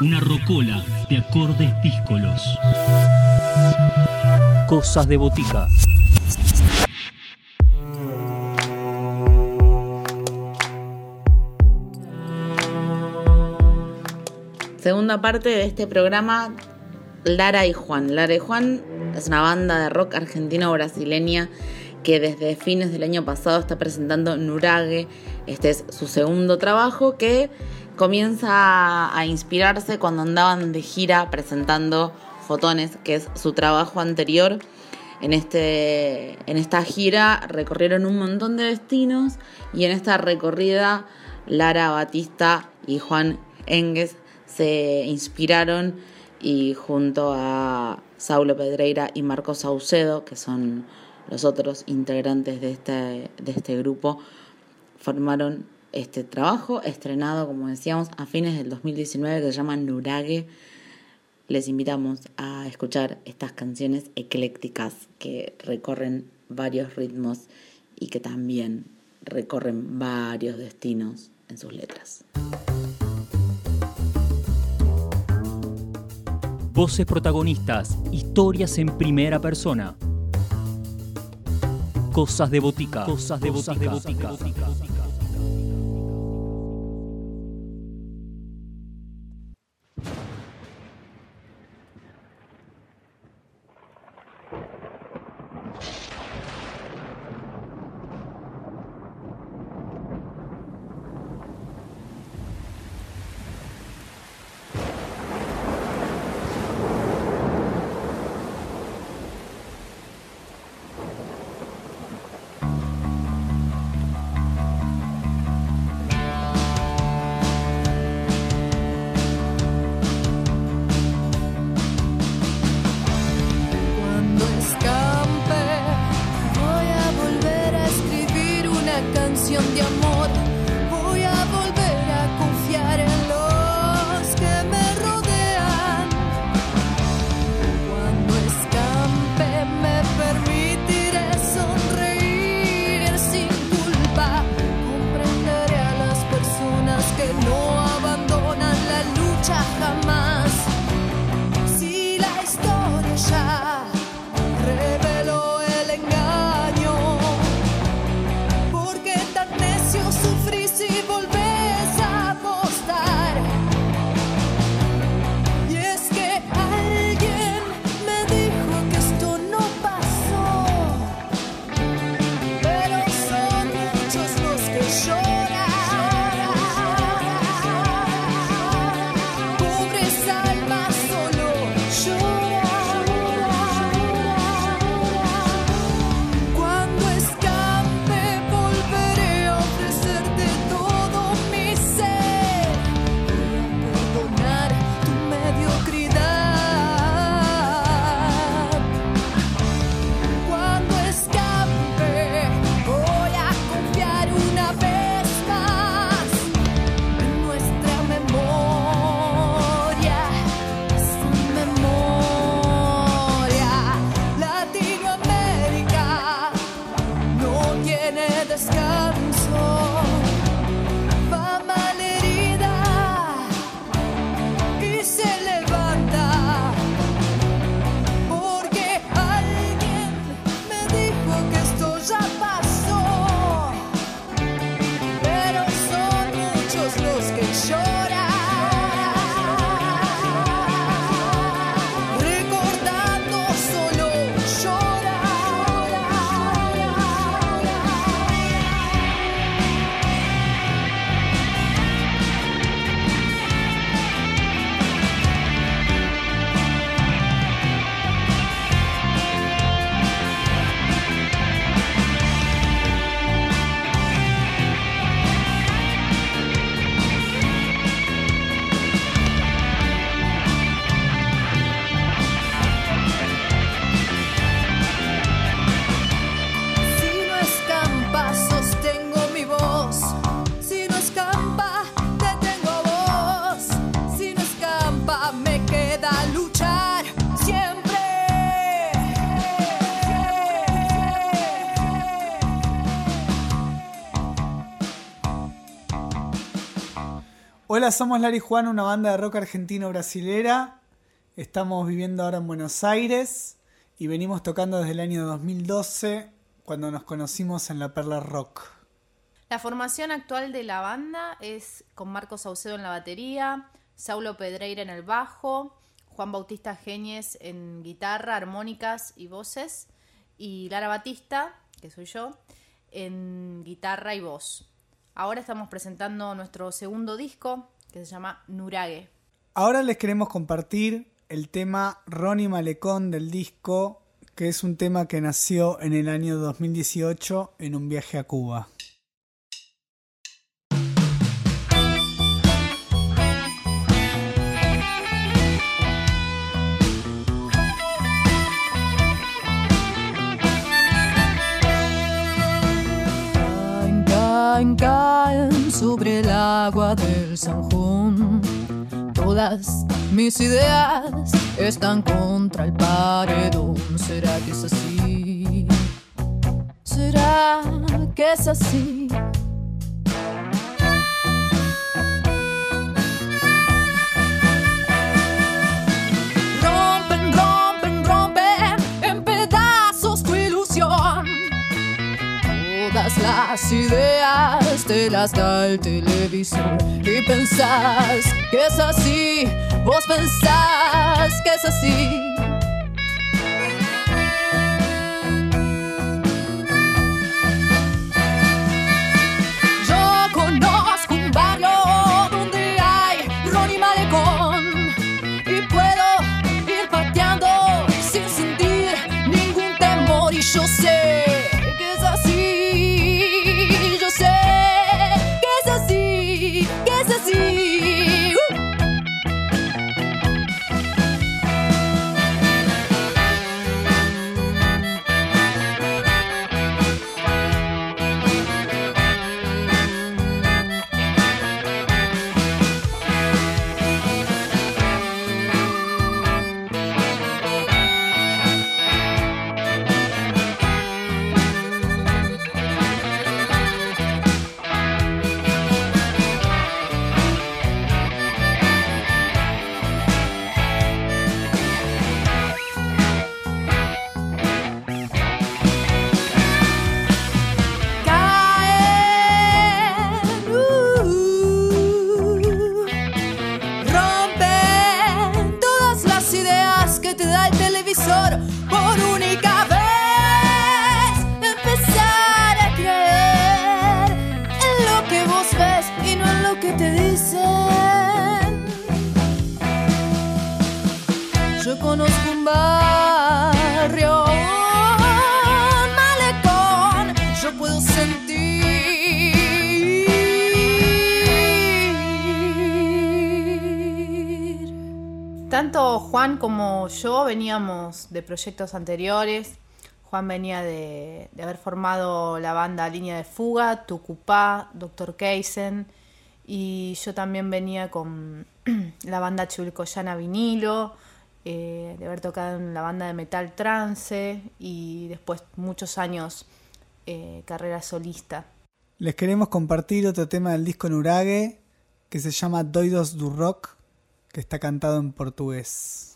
Una rocola de acordes díscolos. Cosas de botica. Segunda parte de este programa, Lara y Juan. Lara y Juan es una banda de rock argentino-brasileña que desde fines del año pasado está presentando Nurage. Este es su segundo trabajo que comienza a inspirarse cuando andaban de gira presentando Fotones, que es su trabajo anterior. En, este, en esta gira recorrieron un montón de destinos y en esta recorrida Lara Batista y Juan Enges se inspiraron y junto a Saulo Pedreira y Marcos Saucedo, que son los otros integrantes de este, de este grupo, formaron este trabajo estrenado, como decíamos, a fines del 2019 que se llama Nurage. Les invitamos a escuchar estas canciones eclécticas que recorren varios ritmos y que también recorren varios destinos en sus letras. Voces protagonistas, historias en primera persona. Cosas de botica. Cosas de botica. De botica. Somos Lari Juan, una banda de rock argentino-brasilera. Estamos viviendo ahora en Buenos Aires y venimos tocando desde el año 2012, cuando nos conocimos en la Perla Rock. La formación actual de la banda es con Marcos Saucedo en la batería, Saulo Pedreira en el bajo, Juan Bautista Genies en guitarra, armónicas y voces, y Lara Batista, que soy yo, en guitarra y voz. Ahora estamos presentando nuestro segundo disco que se llama Nurage. Ahora les queremos compartir el tema Ronnie Malecón del disco, que es un tema que nació en el año 2018 en un viaje a Cuba. caen sobre el agua del Sanjón. Todas mis ideas están contra el paredón. ¿Será que es así? ¿Será que es así? Las ideas te las da el televisor y pensás que es así, vos pensás que es así. Yo veníamos de proyectos anteriores. Juan venía de, haber formado la banda Línea de Fuga, Tucupá, Doctor Keisen. Y yo también venía con la banda Chulcoyana Vinilo, eh, de haber tocado en la banda de metal trance y después muchos años eh, carrera solista. Les queremos compartir otro tema del disco Nurage que se llama Doidos du Rock, que está cantado en portugués.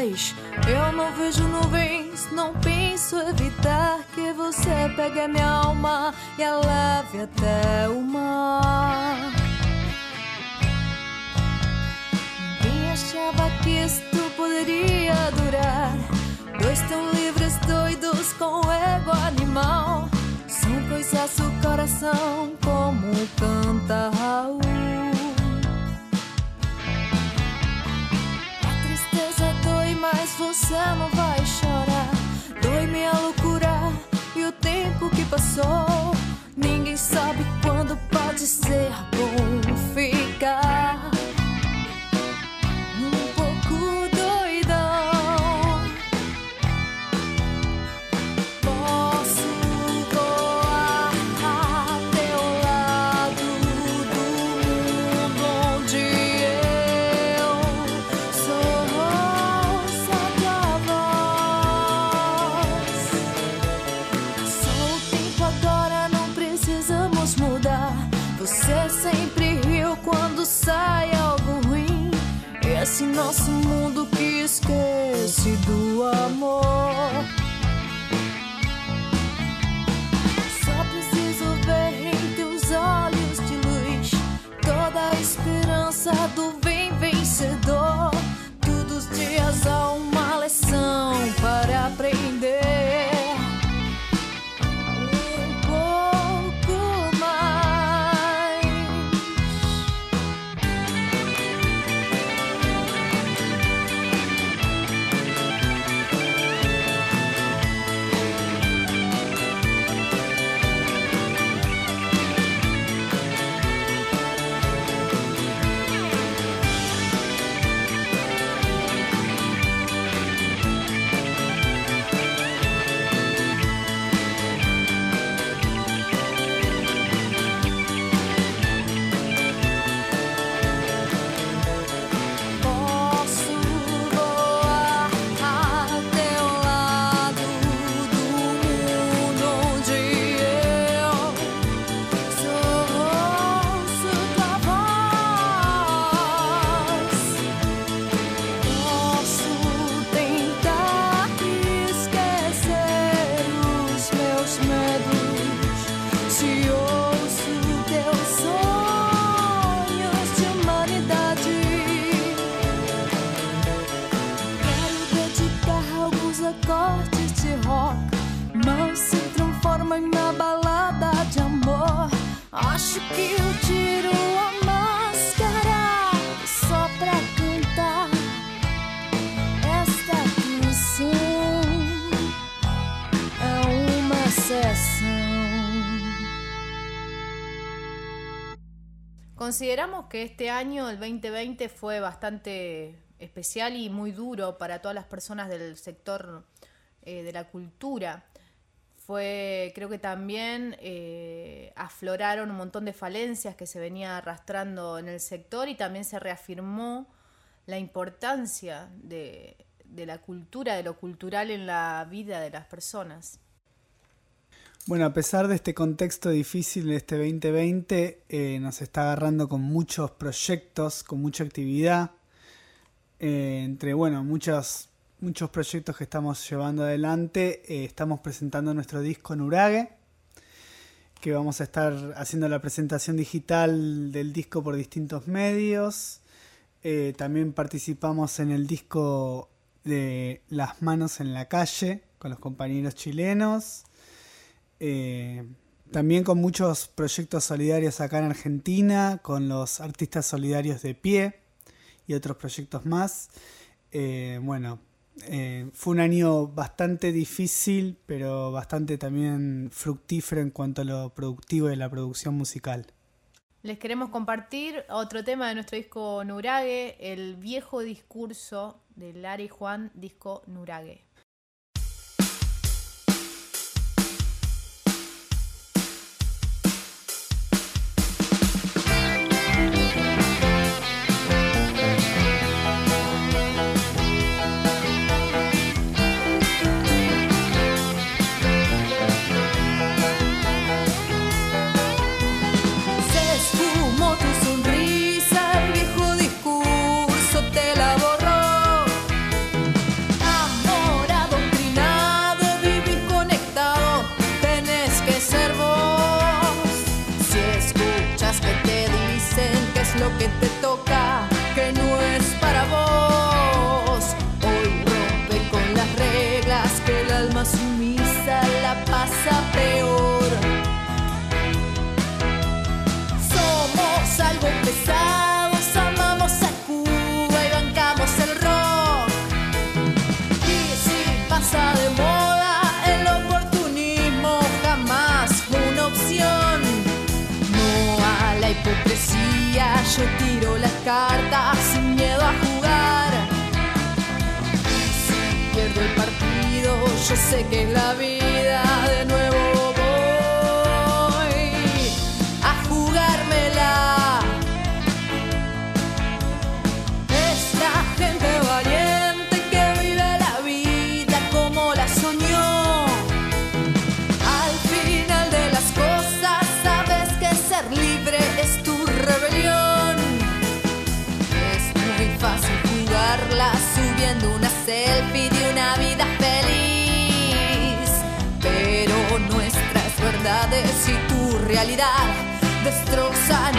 Eu não vejo nuvens, não penso evitar que você pegue a minha alma e a leve até o mar. Ninguém achava que isto poderia durar. Dois tão livres, doidos com ego animal. São coisas do coração, como canta você não vai chorar. Dói minha loucura e o tempo que passou. Ninguém sabe quando pode ser bom ficar. Esse nosso mundo que esquece do amor. Consideramos que este año, el 2020, fue bastante especial y muy duro para todas las personas del sector eh, de la cultura. Fue, creo que también eh, afloraron un montón de falencias que se venía arrastrando en el sector y también se reafirmó la importancia de, de la cultura, de lo cultural en la vida de las personas. Bueno, a pesar de este contexto difícil de este 2020, eh, nos está agarrando con muchos proyectos, con mucha actividad. Eh, entre, bueno, muchos, muchos proyectos que estamos llevando adelante, eh, estamos presentando nuestro disco Nurage, que vamos a estar haciendo la presentación digital del disco por distintos medios. También participamos en el disco de Las manos en la calle con los compañeros chilenos. Eh, también con muchos proyectos solidarios acá en Argentina, con los artistas solidarios de pie y otros proyectos más. Eh, bueno, eh, fue un año bastante difícil, pero bastante también fructífero en cuanto a lo productivo de la producción musical. Les queremos compartir otro tema de nuestro disco Nurage, el viejo discurso de Lara y Juan, disco Nurage. Yo tiro las cartas sin miedo a jugar. Pierdo el partido, yo sé que es la vida, realidad destroza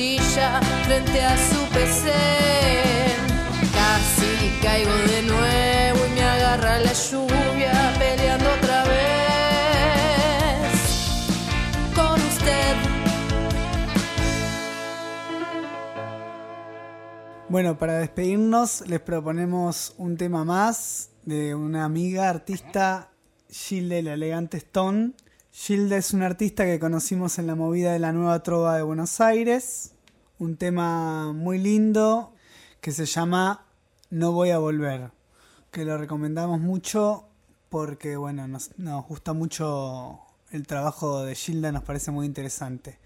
silla frente a su PC. Casi caigo de nuevo y me agarra la lluvia peleando otra vez con usted. Bueno, para despedirnos les proponemos un tema más de una amiga artista, Gilde la Elegante Stone. Gilde es una artista que conocimos en la movida de la Nueva Trova de Buenos Aires. Un tema muy lindo que se llama No voy a volver. Que lo recomendamos mucho porque, bueno, nos, nos gusta mucho el trabajo de Gilda, nos parece muy interesante.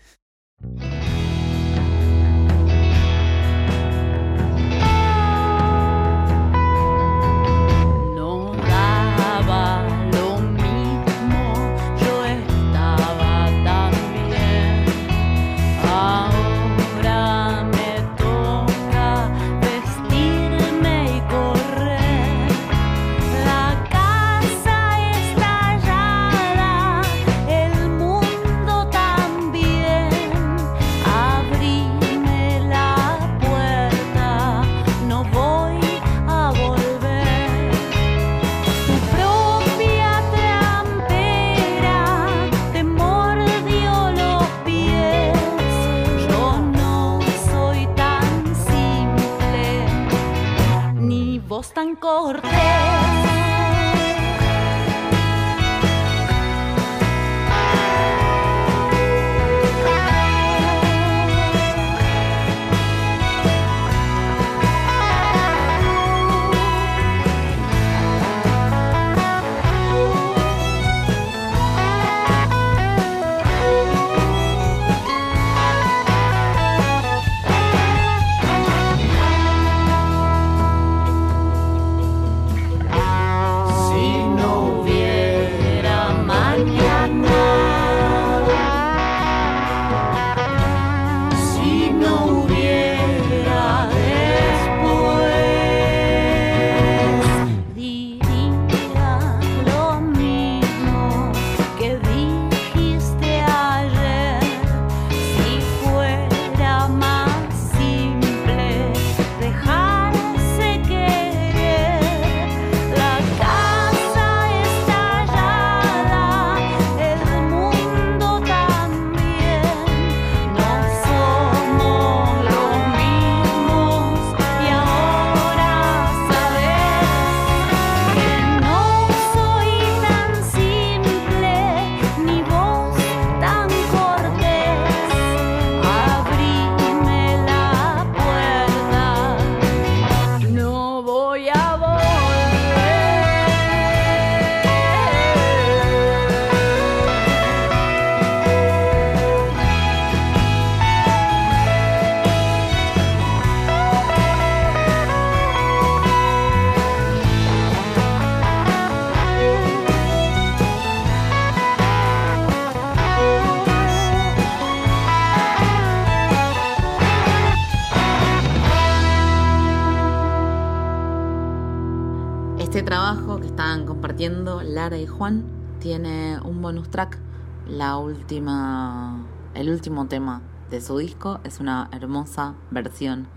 Juan tiene un bonus track. La última, el último tema de su disco es una hermosa versión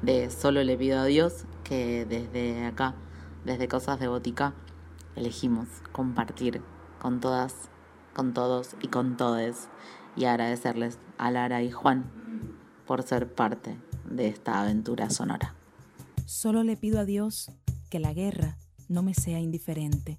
de Solo le pido a Dios que desde acá, desde Cosas de Botica, elegimos compartir con todas, con todos y con todes y agradecerles a Lara y Juan por ser parte de esta aventura sonora. Solo le pido a Dios que la guerra no me sea indiferente.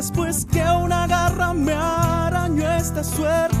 Después que una garra me arañó esta suerte.